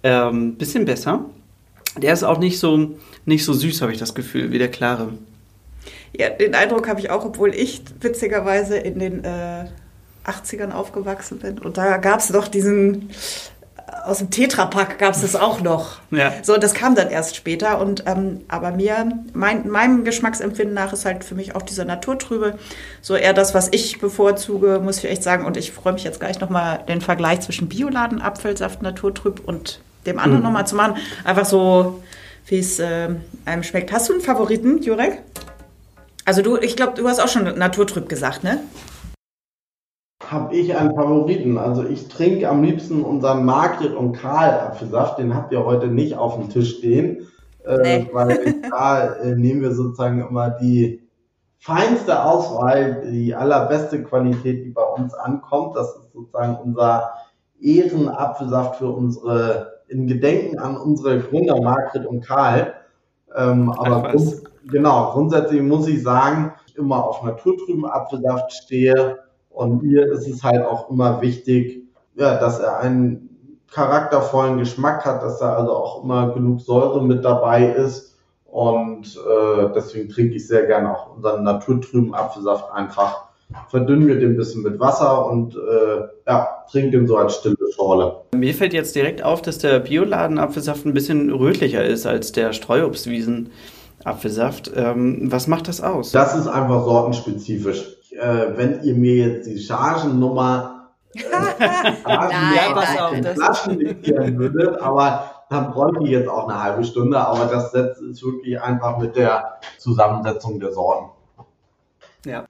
Speaker 4: ein ähm, bisschen besser. Der ist auch nicht so, nicht so süß, habe ich das Gefühl, wie der klare.
Speaker 2: Ja, den Eindruck habe ich auch, obwohl ich witzigerweise in den äh, 80ern aufgewachsen bin. Und da gab es doch diesen, aus dem Tetrapack gab es das auch noch. Ja. So, das kam dann erst später. Und ähm, aber mir, mein, meinem Geschmacksempfinden nach ist halt für mich auch dieser Naturtrübe so eher das, was ich bevorzuge, muss ich echt sagen. Und ich freue mich jetzt gleich nochmal den Vergleich zwischen Bioladen, Apfelsaft, Naturtrüb und dem anderen mhm. nochmal zu machen. Einfach so, wie es äh, einem schmeckt. Hast du einen Favoriten, Jurek? Also du, ich glaube, du hast auch schon Naturtrüb gesagt, ne?
Speaker 3: Habe ich einen Favoriten. Also ich trinke am liebsten unseren Margret und Karl Apfelsaft. Den habt ihr heute nicht auf dem Tisch stehen. Äh, nee. *laughs* weil da äh, nehmen wir sozusagen immer die feinste Auswahl, die allerbeste Qualität, die bei uns ankommt. Das ist sozusagen unser Ehrenapfelsaft für unsere, in Gedenken an unsere Gründer Margret und Karl. Ähm, aber grund, genau, grundsätzlich muss ich sagen, ich immer auf naturtrüben Apfelsaft stehe und mir ist es halt auch immer wichtig, ja, dass er einen charaktervollen Geschmack hat, dass da also auch immer genug Säure mit dabei ist. Und äh, deswegen trinke ich sehr gerne auch unseren naturtrüben Apfelsaft einfach. Verdünnen wir den ein bisschen mit Wasser und äh, ja, trinke den so als stille Schorle.
Speaker 4: Mir fällt jetzt direkt auf, dass der Bioladen Apfelsaft ein bisschen rötlicher ist als der Streuobstwiesen Apfelsaft. Ähm, was macht das aus?
Speaker 3: Das ist einfach sortenspezifisch äh, wenn ihr mir jetzt die Chargennummer äh, *laughs* Flaschen diktieren würdet, aber dann bräuchte ich jetzt auch eine halbe Stunde, aber das ist wirklich einfach mit der Zusammensetzung der Sorten. Ja.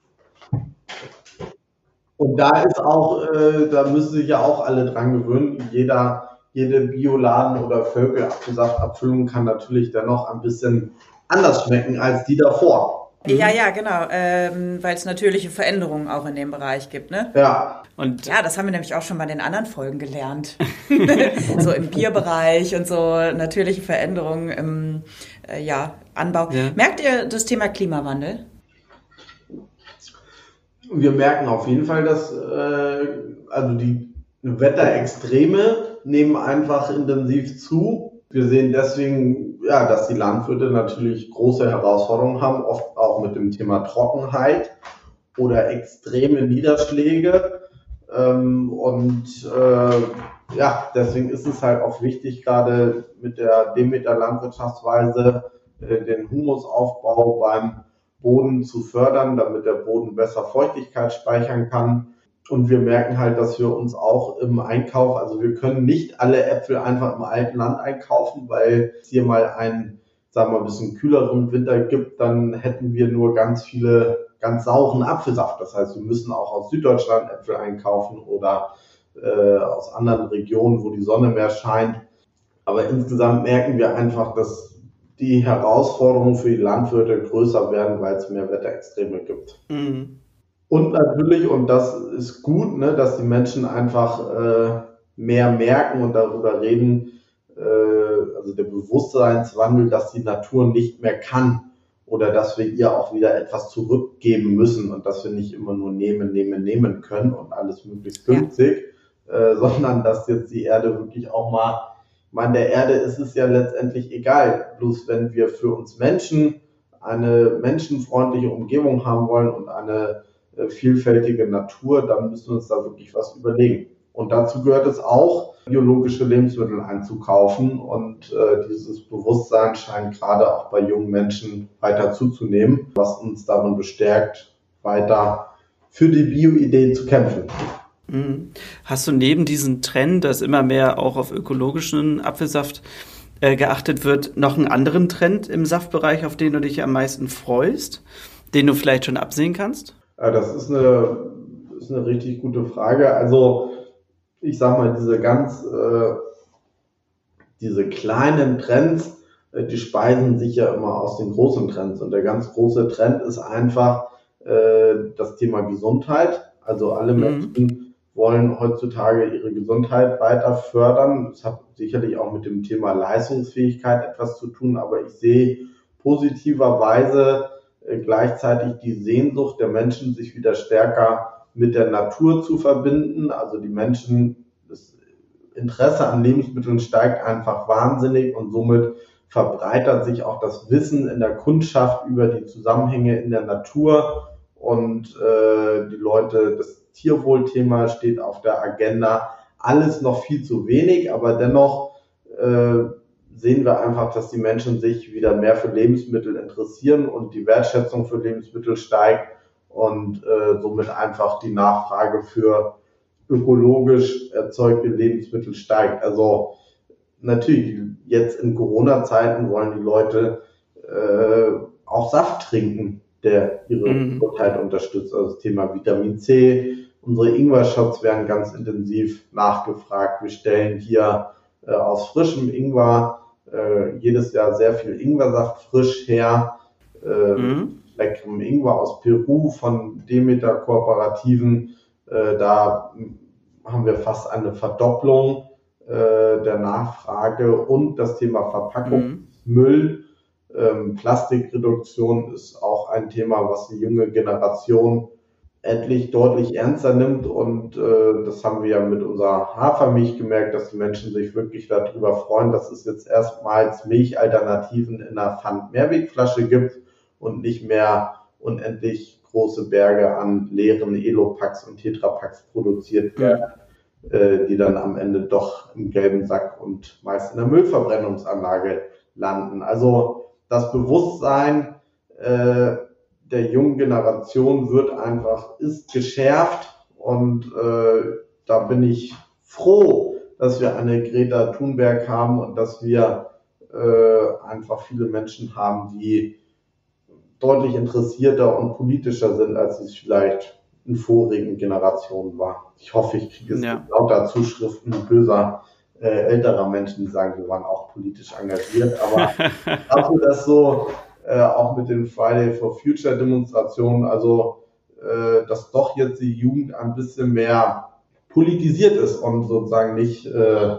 Speaker 3: Und da ist auch, äh, da müssen sich ja auch alle dran gewöhnen. Jeder, jede Bioladen oder Völkelapfelsaft-Abfüllung kann natürlich dennoch ein bisschen anders schmecken als die davor.
Speaker 2: Mhm. Ja, ja, genau, ähm, weil es natürliche Veränderungen auch in dem Bereich gibt, ne?
Speaker 3: Ja.
Speaker 2: Und ja, das haben wir nämlich auch schon bei den anderen Folgen gelernt. *laughs* so im Bierbereich und so natürliche Veränderungen im äh, ja, Anbau. Ja. Merkt ihr das Thema Klimawandel?
Speaker 3: Wir merken auf jeden Fall, dass äh, also die Wetterextreme nehmen einfach intensiv zu. Wir sehen deswegen ja, dass die Landwirte natürlich große Herausforderungen haben, oft auch mit dem Thema Trockenheit oder extreme Niederschläge. Ähm, und äh, ja, deswegen ist es halt auch wichtig, gerade mit der Demeter Landwirtschaftsweise äh, den Humusaufbau beim Boden zu fördern, damit der Boden besser Feuchtigkeit speichern kann. Und wir merken halt, dass wir uns auch im Einkauf, also wir können nicht alle Äpfel einfach im alten Land einkaufen, weil es hier mal einen, sagen wir mal, ein bisschen kühleren Winter gibt, dann hätten wir nur ganz viele ganz sauren Apfelsaft. Das heißt, wir müssen auch aus Süddeutschland Äpfel einkaufen oder äh, aus anderen Regionen, wo die Sonne mehr scheint. Aber insgesamt merken wir einfach, dass die Herausforderungen für die Landwirte größer werden, weil es mehr Wetterextreme gibt. Mhm. Und natürlich, und das ist gut, ne, dass die Menschen einfach äh, mehr merken und darüber reden, also der Bewusstseinswandel, dass die Natur nicht mehr kann oder dass wir ihr auch wieder etwas zurückgeben müssen und dass wir nicht immer nur nehmen, nehmen, nehmen können und alles möglichst günstig, ja. äh, *laughs* sondern dass jetzt die Erde wirklich auch mal meine, der Erde ist es ja letztendlich egal. Bloß wenn wir für uns Menschen eine menschenfreundliche Umgebung haben wollen und eine äh, vielfältige Natur, dann müssen wir uns da wirklich was überlegen. Und dazu gehört es auch, biologische Lebensmittel einzukaufen. Und äh, dieses Bewusstsein scheint gerade auch bei jungen Menschen weiter zuzunehmen, was uns darin bestärkt, weiter für die Bio-Idee zu kämpfen.
Speaker 4: Mhm. Hast du neben diesem Trend, dass immer mehr auch auf ökologischen Apfelsaft äh, geachtet wird, noch einen anderen Trend im Saftbereich, auf den du dich am meisten freust, den du vielleicht schon absehen kannst?
Speaker 3: Ja, das ist eine, ist eine richtig gute Frage. Also ich sag mal, diese ganz, äh, diese kleinen Trends, äh, die speisen sich ja immer aus den großen Trends. Und der ganz große Trend ist einfach äh, das Thema Gesundheit. Also alle mhm. Menschen wollen heutzutage ihre Gesundheit weiter fördern. Das hat sicherlich auch mit dem Thema Leistungsfähigkeit etwas zu tun, aber ich sehe positiverweise äh, gleichzeitig die Sehnsucht der Menschen, sich wieder stärker mit der Natur zu verbinden. Also die Menschen, das Interesse an Lebensmitteln steigt einfach wahnsinnig und somit verbreitert sich auch das Wissen in der Kundschaft über die Zusammenhänge in der Natur und äh, die Leute, das Tierwohlthema steht auf der Agenda. Alles noch viel zu wenig, aber dennoch äh, sehen wir einfach, dass die Menschen sich wieder mehr für Lebensmittel interessieren und die Wertschätzung für Lebensmittel steigt und äh, somit einfach die Nachfrage für ökologisch erzeugte Lebensmittel steigt. Also natürlich, jetzt in Corona-Zeiten wollen die Leute äh, auch Saft trinken, der ihre mhm. Gesundheit unterstützt. Also das Thema Vitamin C, Unsere Ingwer-Shots werden ganz intensiv nachgefragt. Wir stellen hier äh, aus frischem Ingwer äh, jedes Jahr sehr viel Ingwersaft frisch her. Äh, mhm. Leckerem Ingwer aus Peru von Demeter Kooperativen. Äh, da haben wir fast eine Verdopplung äh, der Nachfrage und das Thema Verpackungsmüll. Mhm. Ähm, Plastikreduktion ist auch ein Thema, was die junge Generation endlich deutlich ernster nimmt. Und äh, das haben wir ja mit unserer Hafermilch gemerkt, dass die Menschen sich wirklich darüber freuen, dass es jetzt erstmals Milchalternativen in einer Pfand-Mehrwegflasche gibt und nicht mehr unendlich große Berge an leeren Elopacks und Tetrapacks produziert werden, äh, die dann am Ende doch im gelben Sack und meist in der Müllverbrennungsanlage landen. Also das Bewusstsein, äh, der jungen Generation wird einfach, ist geschärft und äh, da bin ich froh, dass wir eine Greta Thunberg haben und dass wir äh, einfach viele Menschen haben, die deutlich interessierter und politischer sind, als es vielleicht in vorigen Generationen war. Ich hoffe, ich kriege es ja. lauter Zuschriften böser äh, älterer Menschen, die sagen, wir waren auch politisch engagiert, aber dafür, *laughs* dass so äh, auch mit den Friday for Future Demonstrationen, also äh, dass doch jetzt die Jugend ein bisschen mehr politisiert ist und sozusagen nicht äh,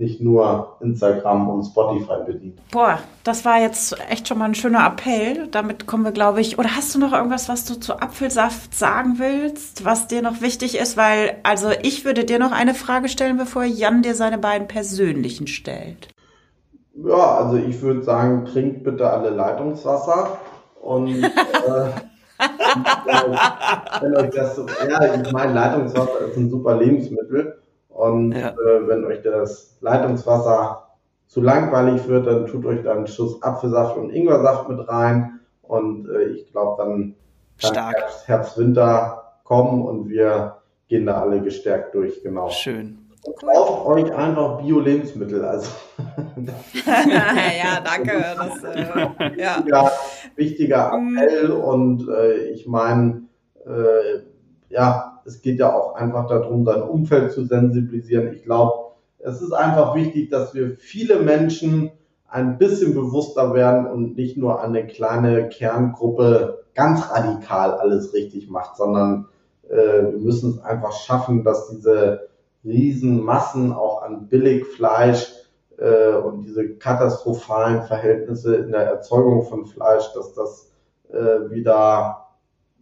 Speaker 3: nicht nur Instagram und Spotify bedient.
Speaker 2: Boah, das war jetzt echt schon mal ein schöner Appell. Damit kommen wir, glaube ich. Oder hast du noch irgendwas, was du zu Apfelsaft sagen willst, was dir noch wichtig ist? Weil, also ich würde dir noch eine Frage stellen, bevor Jan dir seine beiden persönlichen stellt.
Speaker 3: Ja, also ich würde sagen, trinkt bitte alle Leitungswasser und äh, *laughs* wenn euch das, ja, ich meine, Leitungswasser ist ein super Lebensmittel und ja. äh, wenn euch das Leitungswasser zu langweilig wird, dann tut euch da einen Schuss Apfelsaft und Ingwersaft mit rein Und äh, ich glaube, dann kann Herbst, Herbst, Winter kommen und wir gehen da alle gestärkt durch, genau.
Speaker 4: Schön.
Speaker 3: Kauft euch einfach Bio-Lebensmittel. Also. *laughs*
Speaker 2: ja, danke. *laughs* Das,
Speaker 3: äh, ja. Wichtiger, wichtiger mhm. Appell und äh, ich meine, äh, ja, es geht ja auch einfach darum, sein Umfeld zu sensibilisieren. Ich glaube, es ist einfach wichtig, dass wir viele Menschen ein bisschen bewusster werden und nicht nur eine kleine Kerngruppe ganz radikal alles richtig macht, sondern äh, wir müssen es einfach schaffen, dass diese Riesenmassen auch an Billigfleisch äh, und diese katastrophalen Verhältnisse in der Erzeugung von Fleisch, dass das äh, wieder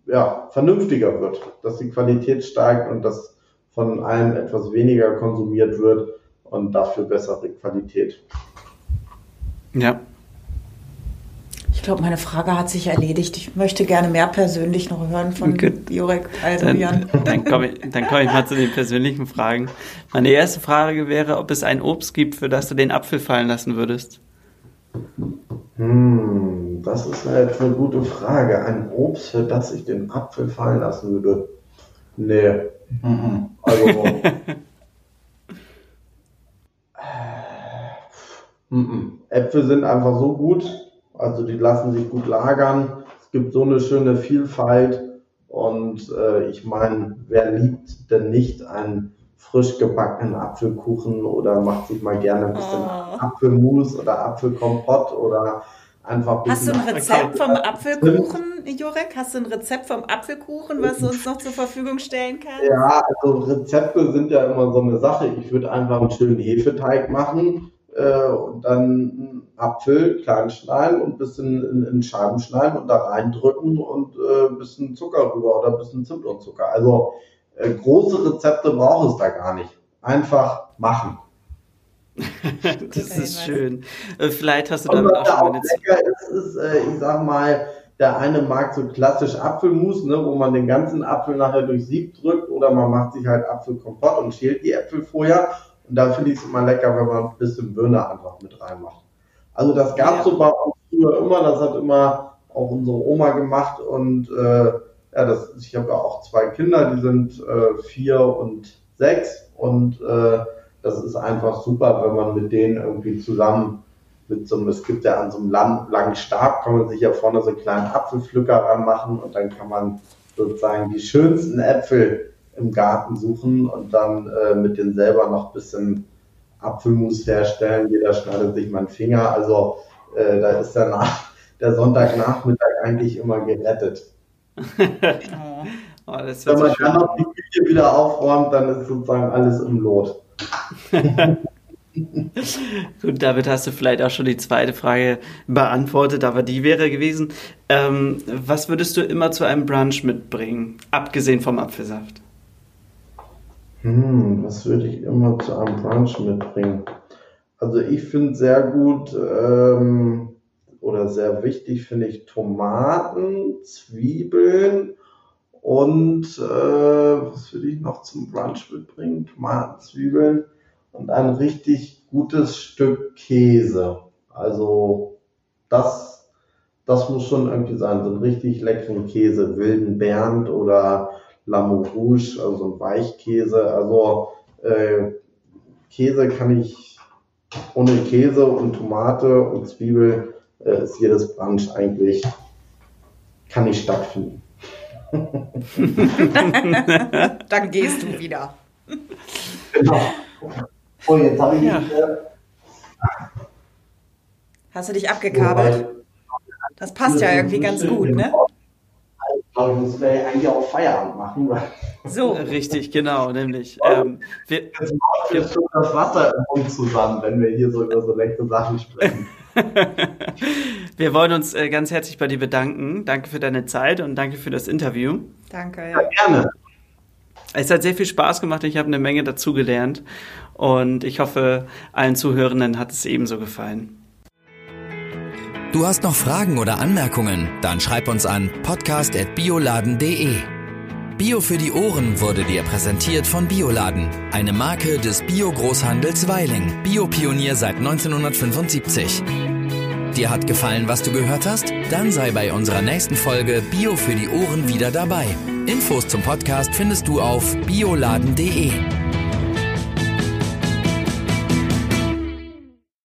Speaker 3: ja, vernünftiger wird, dass die Qualität steigt und dass von allem etwas weniger konsumiert wird und dafür bessere Qualität.
Speaker 4: Ja.
Speaker 2: Ich glaube, meine Frage hat sich erledigt. Ich möchte gerne mehr persönlich noch hören von Gut. Jurek. Also
Speaker 4: dann, Jan. Dann komme ich, dann komm ich mal zu den persönlichen Fragen. Meine erste Frage wäre, ob es ein Obst gibt, für das du den Apfel fallen lassen würdest.
Speaker 3: Hm, das ist jetzt eine gute Frage. Ein Obst, für das ich den Apfel fallen lassen würde. Nee. Mhm. Also. *laughs* Äpfel sind einfach so gut, also die lassen sich gut lagern. Es gibt so eine schöne Vielfalt und äh, ich meine, wer liebt denn nicht einen frisch gebackenen Apfelkuchen oder macht sich mal gerne ein bisschen oh. Apfelmus oder Apfelkompott oder einfach.
Speaker 2: ein Hast du ein Rezept vom Apfelkuchen, Jurek? Hast du ein Rezept vom Apfelkuchen, was du uns noch zur Verfügung stellen kannst?
Speaker 3: Ja, also Rezepte sind ja immer so eine Sache. Ich würde einfach einen schönen Hefeteig machen äh, und dann einen Apfel klein schneiden und ein bisschen in, in Scheiben schneiden und da reindrücken und äh, ein bisschen Zucker rüber oder ein bisschen Zimt und Zucker. Also äh, große Rezepte braucht es da gar nicht. Einfach machen. *laughs*
Speaker 4: das ist schön. Äh, vielleicht hast du damit auch schon
Speaker 3: mal lecker ist, ist, äh, ich sag mal, der eine mag so klassisch Apfelmus, ne, wo man den ganzen Apfel nachher durch Sieb drückt, oder man macht sich halt Apfelkompott und schält die Äpfel vorher. Und da finde ich es immer lecker, wenn man ein bisschen Birne einfach mit reinmacht. Also das gab es ja. so bei uns früher immer, das hat immer auch unsere Oma gemacht und äh, ja, das, ich habe ja auch zwei Kinder, die sind äh, vier und sechs und äh, das ist einfach super, wenn man mit denen irgendwie zusammen mit so einem, es gibt ja an so einem lang, langen Stab, kann man sich ja vorne so einen kleinen Apfelpflücker ranmachen und dann kann man sozusagen die schönsten Äpfel im Garten suchen und dann äh, mit denen selber noch ein bisschen Apfelmus herstellen. Jeder schneidet sich mal einen Finger. Also äh, da ist der, Nach der Sonntagnachmittag eigentlich immer gerettet. Oh, Wenn man dann noch die Küche wieder aufräumt, dann ist sozusagen alles im Lot. *laughs*
Speaker 4: Gut, damit hast du vielleicht auch schon die zweite Frage beantwortet, aber die wäre gewesen, ähm, was würdest du immer zu einem Brunch mitbringen, abgesehen vom Apfelsaft?
Speaker 3: Hm, was würde ich immer zu einem Brunch mitbringen? Also ich finde sehr gut ähm, oder sehr wichtig finde ich Tomaten, Zwiebeln und äh, was würde ich noch zum Brunch mitbringen? Tomaten, Zwiebeln und ein richtig gutes Stück Käse. Also das, das muss schon irgendwie sein, so einen richtig leckeren Käse, wilden Bernd oder Lamou Rouge, also ein Weichkäse. Also äh, Käse kann ich ohne Käse und Tomate und Zwiebel äh, ist jedes Brunch eigentlich kann nicht stattfinden. *laughs*
Speaker 2: Dann gehst du wieder.
Speaker 3: Genau. Und jetzt habe ich ja.
Speaker 2: Hast du dich abgekabelt? Das passt ja irgendwie ganz gut, ne?
Speaker 3: glaube, ich muss eigentlich auch Feierabend machen.
Speaker 4: So. Richtig, genau, nämlich.
Speaker 3: Ähm, wir, Jetzt macht wir, schon das Wasser im Mund zusammen, wenn wir hier so über so leckere Sachen sprechen. *laughs*
Speaker 4: wir wollen uns äh, ganz herzlich bei dir bedanken. Danke für deine Zeit und danke für das Interview.
Speaker 2: Danke, ja.
Speaker 3: ja gerne.
Speaker 4: Es hat sehr viel Spaß gemacht. Ich habe eine Menge dazugelernt und ich hoffe, allen Zuhörenden hat es ebenso gefallen.
Speaker 1: Du hast noch Fragen oder Anmerkungen? Dann schreib uns an podcast.bioladen.de. Bio für die Ohren wurde dir präsentiert von Bioladen, eine Marke des Bio-Großhandels Weiling. Biopionier seit 1975. dir hat gefallen, was du gehört hast? Dann sei bei unserer nächsten Folge Bio für die Ohren wieder dabei. Infos zum Podcast findest du auf bioladen.de.